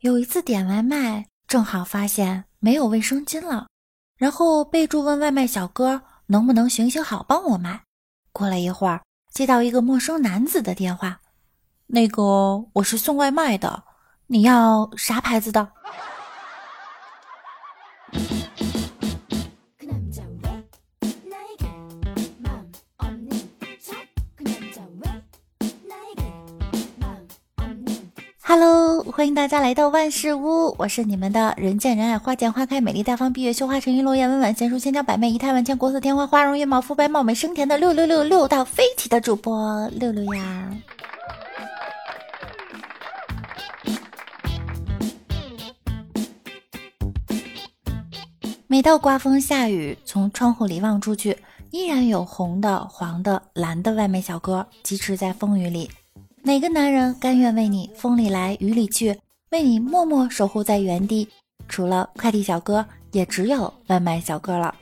有一次点外卖，正好发现没有卫生巾了，然后备注问外卖小哥能不能行行好帮我买。过了一会儿，接到一个陌生男子的电话：“那个，我是送外卖的，你要啥牌子的？”Hello，欢迎大家来到万事屋，我是你们的人见人爱、花见花开、美丽大方、闭月羞花、沉鱼落雁、温婉贤淑、千娇百媚、仪态万千、国色天花、花容月貌、肤白貌美、声甜的六六六六到飞起的主播六六呀。每到刮风下雨，从窗户里望出去，依然有红的、黄的、蓝的外卖小哥疾驰在风雨里。哪个男人甘愿为你风里来雨里去，为你默默守护在原地？除了快递小哥，也只有外卖小哥了。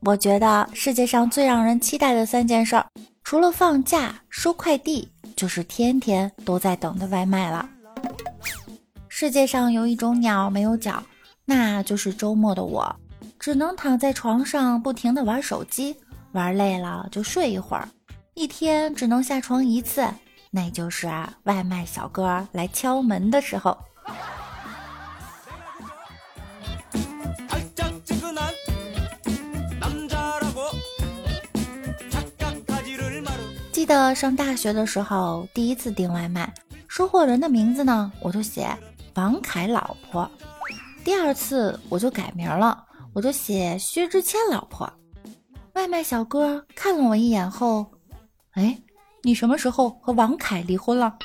我觉得世界上最让人期待的三件事儿，除了放假、收快递，就是天天都在等的外卖了。世界上有一种鸟没有脚，那就是周末的我，只能躺在床上不停的玩手机，玩累了就睡一会儿。一天只能下床一次，那就是外卖小哥来敲门的时候。记得上大学的时候，第一次订外卖，收货人的名字呢，我就写王凯老婆。第二次我就改名了，我就写薛之谦老婆。外卖小哥看了我一眼后。哎，你什么时候和王凯离婚了？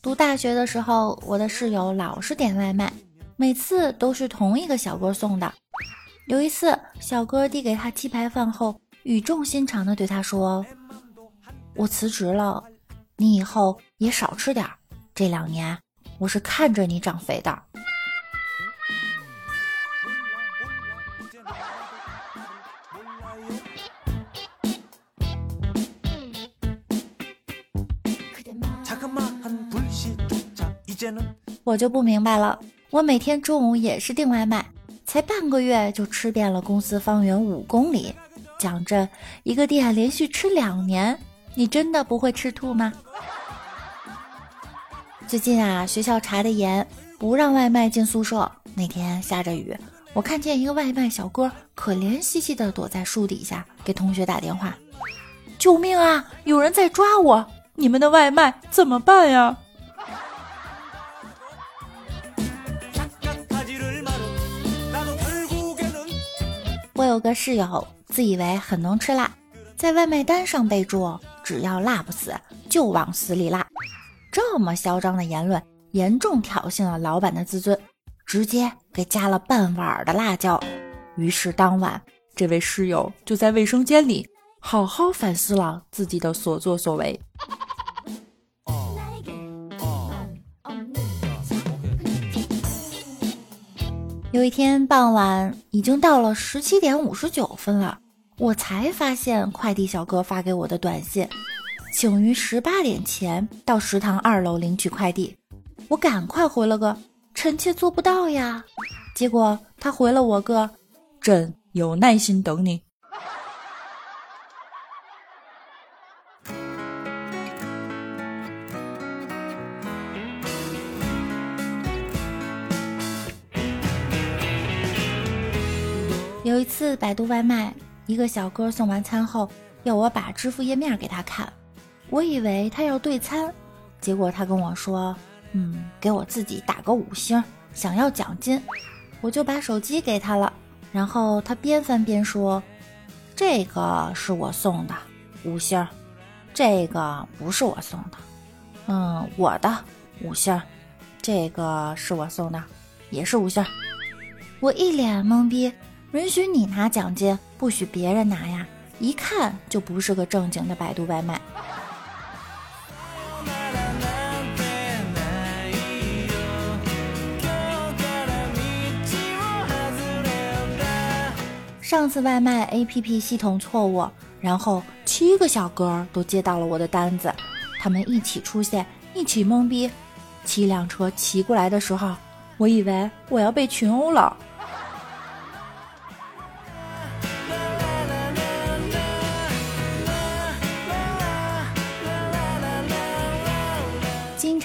读大学的时候，我的室友老是点外卖，每次都是同一个小哥送的。有一次，小哥递给他鸡排饭后，语重心长的对他说：“我辞职了，你以后也少吃点。这两年，我是看着你长肥的。”我就不明白了，我每天中午也是订外卖，才半个月就吃遍了公司方圆五公里。讲真，一个店连续吃两年，你真的不会吃吐吗？最近啊，学校查的严，不让外卖进宿舍。那天下着雨，我看见一个外卖小哥可怜兮兮的躲在树底下，给同学打电话：“救命啊！有人在抓我！你们的外卖怎么办呀？”我有个室友，自以为很能吃辣，在外卖单上备注“只要辣不死，就往死里辣”。这么嚣张的言论，严重挑衅了老板的自尊，直接给加了半碗的辣椒。于是当晚，这位室友就在卫生间里好好反思了自己的所作所为。有一天傍晚，已经到了十七点五十九分了，我才发现快递小哥发给我的短信，请于十八点前到食堂二楼领取快递。我赶快回了个“臣妾做不到呀”，结果他回了我个“朕有耐心等你”。次百度外卖，一个小哥送完餐后要我把支付页面给他看，我以为他要对餐，结果他跟我说：“嗯，给我自己打个五星，想要奖金。”我就把手机给他了，然后他边翻边说：“这个是我送的五星，这个不是我送的，嗯，我的五星，这个是我送的，也是五星。”我一脸懵逼。允许你拿奖金，不许别人拿呀！一看就不是个正经的百度外卖。上次外卖 APP 系统错误，然后七个小哥都接到了我的单子，他们一起出现，一起懵逼。七辆车骑过来的时候，我以为我要被群殴了。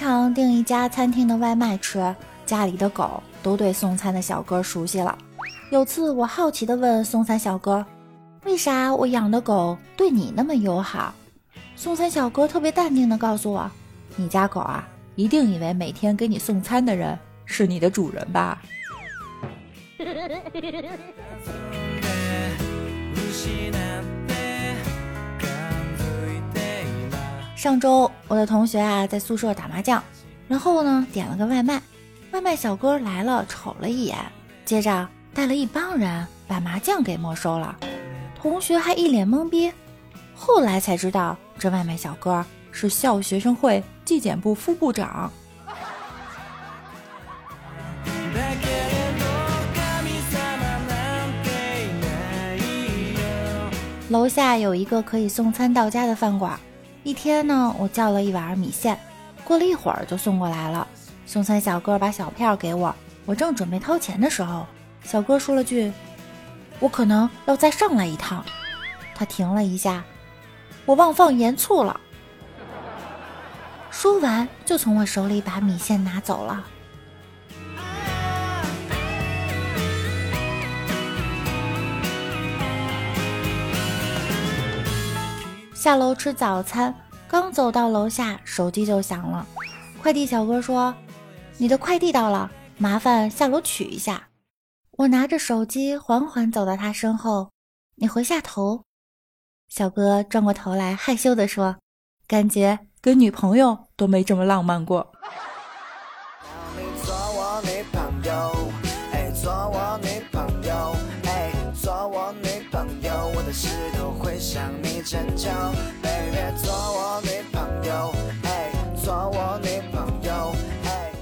常订一家餐厅的外卖吃，家里的狗都对送餐的小哥熟悉了。有次，我好奇地问送餐小哥：“为啥我养的狗对你那么友好？”送餐小哥特别淡定地告诉我：“你家狗啊，一定以为每天给你送餐的人是你的主人吧？” 上周，我的同学啊在宿舍打麻将，然后呢点了个外卖，外卖小哥来了，瞅了一眼，接着。带了一帮人把麻将给没收了，同学还一脸懵逼。后来才知道，这外卖小哥是校学生会纪检部副部长。楼下有一个可以送餐到家的饭馆，一天呢，我叫了一碗米线，过了一会儿就送过来了。送餐小哥把小票给我，我正准备掏钱的时候。小哥说了句：“我可能要再上来一趟。”他停了一下，我忘放盐醋了。说完，就从我手里把米线拿走了。下楼吃早餐，刚走到楼下，手机就响了。快递小哥说：“你的快递到了，麻烦下楼取一下。”我拿着手机缓缓走到他身后，你回下头。小哥转过头来，害羞地说：“感觉跟女朋友都没这么浪漫过。”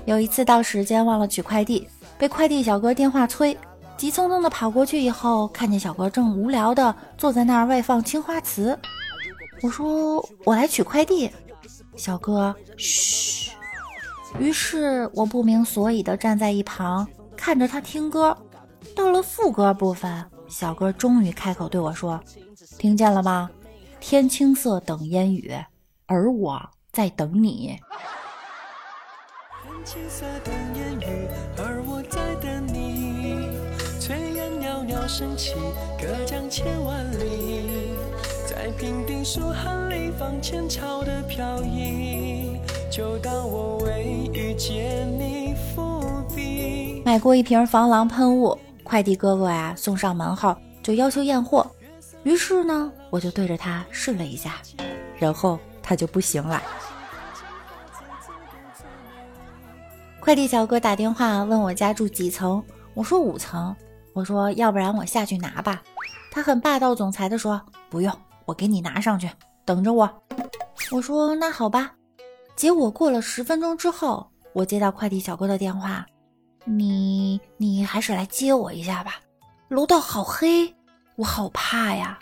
有一次到时间忘了取快递。被快递小哥电话催，急匆匆的跑过去以后，看见小哥正无聊的坐在那儿外放青花瓷。我说我来取快递，小哥嘘。于是我不明所以的站在一旁看着他听歌。到了副歌部分，小哥终于开口对我说：“听见了吗？天青色等烟雨，而我在等你。”天青色等烟雨，而我在等你。炊烟袅袅升起，隔江千万里。在平定疏寒里放前朝的飘逸，就当我为遇见你伏笔。买过一瓶防狼喷雾，快递哥哥呀送上门后就要求验货，于是呢我就对着他试了一下，然后他就不行了。快递小哥打电话问我家住几层，我说五层。我说要不然我下去拿吧。他很霸道总裁的说不用，我给你拿上去，等着我。我说那好吧。结果过了十分钟之后，我接到快递小哥的电话，你你还是来接我一下吧，楼道好黑，我好怕呀。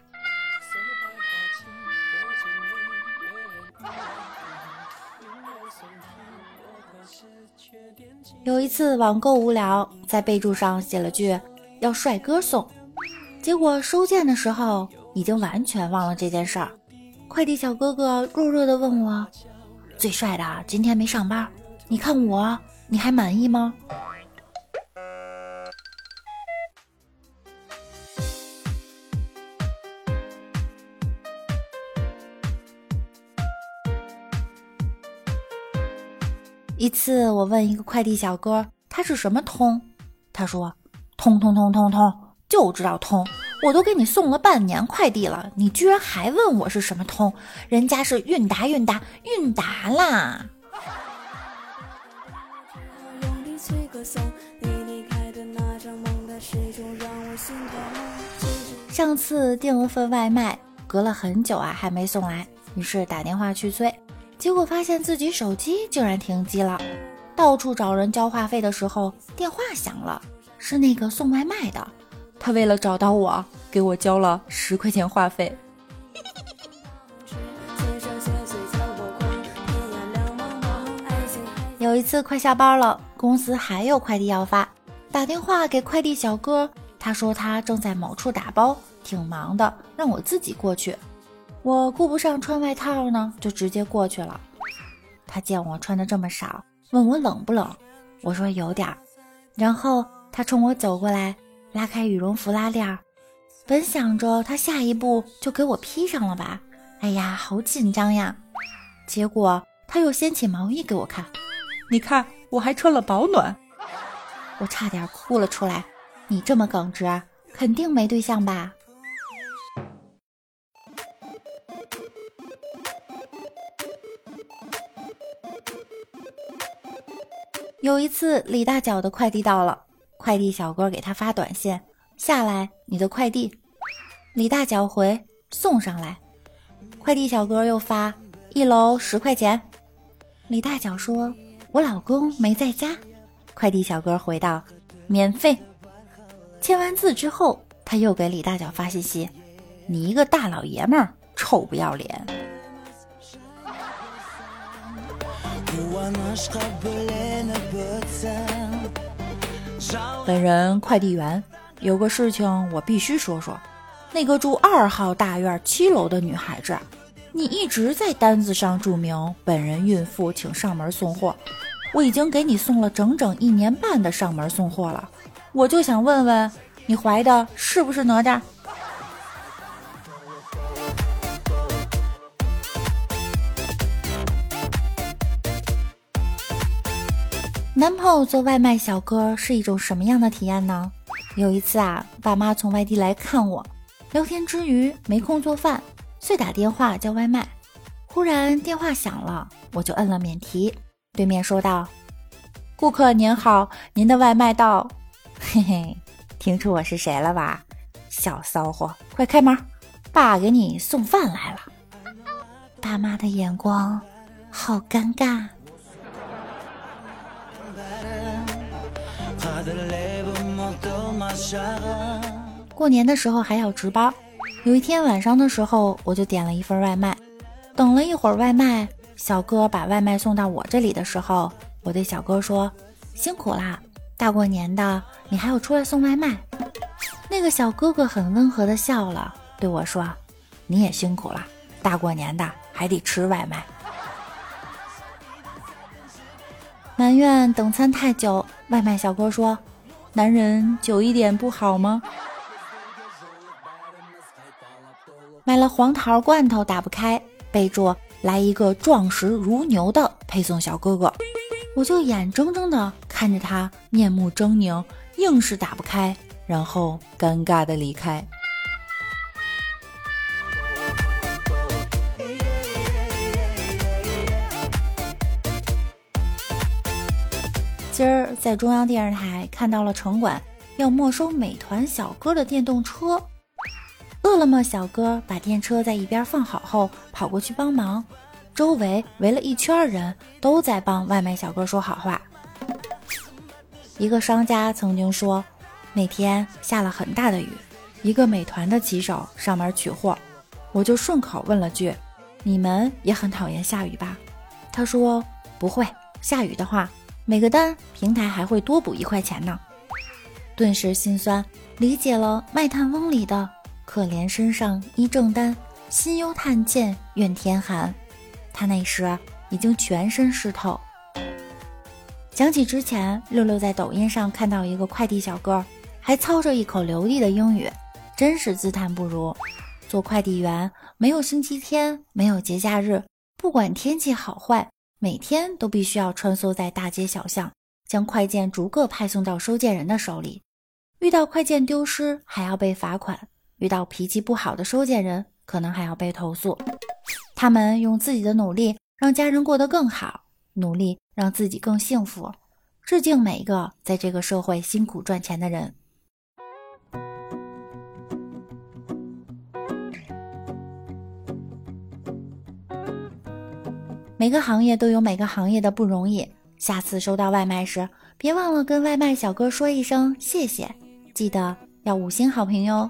有一次网购无聊，在备注上写了句“要帅哥送”，结果收件的时候已经完全忘了这件事儿。快递小哥哥弱弱的问我：“最帅的今天没上班，你看我，你还满意吗？”一次，我问一个快递小哥，他是什么通？他说：通通通通通，就知道通。我都给你送了半年快递了，你居然还问我是什么通？人家是韵达韵达韵达啦。上次订了份外卖，隔了很久啊，还没送来，于是打电话去催。结果发现自己手机竟然停机了，到处找人交话费的时候，电话响了，是那个送外卖的。他为了找到我，给我交了十块钱话费。有一次快下班了，公司还有快递要发，打电话给快递小哥，他说他正在某处打包，挺忙的，让我自己过去。我顾不上穿外套呢，就直接过去了。他见我穿的这么少，问我冷不冷，我说有点儿。然后他冲我走过来，拉开羽绒服拉链儿，本想着他下一步就给我披上了吧，哎呀，好紧张呀！结果他又掀起毛衣给我看。你看，我还穿了保暖，我差点哭了出来。你这么耿直，肯定没对象吧？有一次，李大脚的快递到了，快递小哥给他发短信：“下来，你的快递。”李大脚回：“送上来。”快递小哥又发：“一楼十块钱。”李大脚说。我老公没在家，快递小哥回道：“免费。”签完字之后，他又给李大脚发信息：“你一个大老爷们儿，臭不要脸。”本人快递员，有个事情我必须说说。那个住二号大院七楼的女孩子。你一直在单子上注明本人孕妇，请上门送货。我已经给你送了整整一年半的上门送货了，我就想问问你怀的是不是哪吒？男朋友做外卖小哥是一种什么样的体验呢？有一次啊，爸妈从外地来看我，聊天之余没空做饭。遂打电话叫外卖，忽然电话响了，我就摁了免提。对面说道：“顾客您好，您的外卖到。”嘿嘿，听出我是谁了吧？小骚货，快开门，爸给你送饭来了。爸妈的眼光好尴尬。过年的时候还要值班。有一天晚上的时候，我就点了一份外卖，等了一会儿外卖小哥把外卖送到我这里的时候，我对小哥说：“辛苦啦，大过年的你还要出来送外卖。”那个小哥哥很温和的笑了，对我说：“你也辛苦了，大过年的还得吃外卖。”埋怨等餐太久，外卖小哥说：“男人久一点不好吗？”买了黄桃罐头，打不开，备注来一个壮实如牛的配送小哥哥，我就眼睁睁的看着他面目狰狞，硬是打不开，然后尴尬的离开。今儿在中央电视台看到了城管要没收美团小哥的电动车。饿了么小哥把电车在一边放好后，跑过去帮忙，周围围了一圈人，都在帮外卖小哥说好话。一个商家曾经说，那天下了很大的雨，一个美团的骑手上门取货，我就顺口问了句：“你们也很讨厌下雨吧？”他说：“不会，下雨的话，每个单平台还会多补一块钱呢。”顿时心酸，理解了卖炭翁里的。可怜身上衣正单，心忧炭贱怨天寒。他那时已经全身湿透。想起之前六六在抖音上看到一个快递小哥，还操着一口流利的英语，真是自叹不如。做快递员没有星期天，没有节假日，不管天气好坏，每天都必须要穿梭在大街小巷，将快件逐个派送到收件人的手里。遇到快件丢失，还要被罚款。遇到脾气不好的收件人，可能还要被投诉。他们用自己的努力让家人过得更好，努力让自己更幸福。致敬每一个在这个社会辛苦赚钱的人。每个行业都有每个行业的不容易。下次收到外卖时，别忘了跟外卖小哥说一声谢谢，记得。要五星好评哟。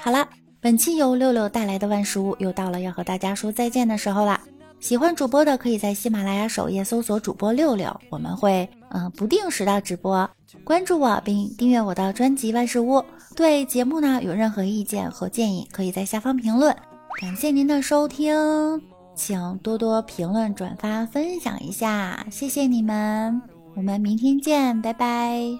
好了，本期由六六带来的万事屋又到了要和大家说再见的时候啦。喜欢主播的可以在喜马拉雅首页搜索主播六六，我们会嗯不定时的直播。关注我并订阅我的专辑万事屋。对节目呢有任何意见和建议，可以在下方评论。感谢您的收听，请多多评论、转发、分享一下，谢谢你们。我们明天见，拜拜。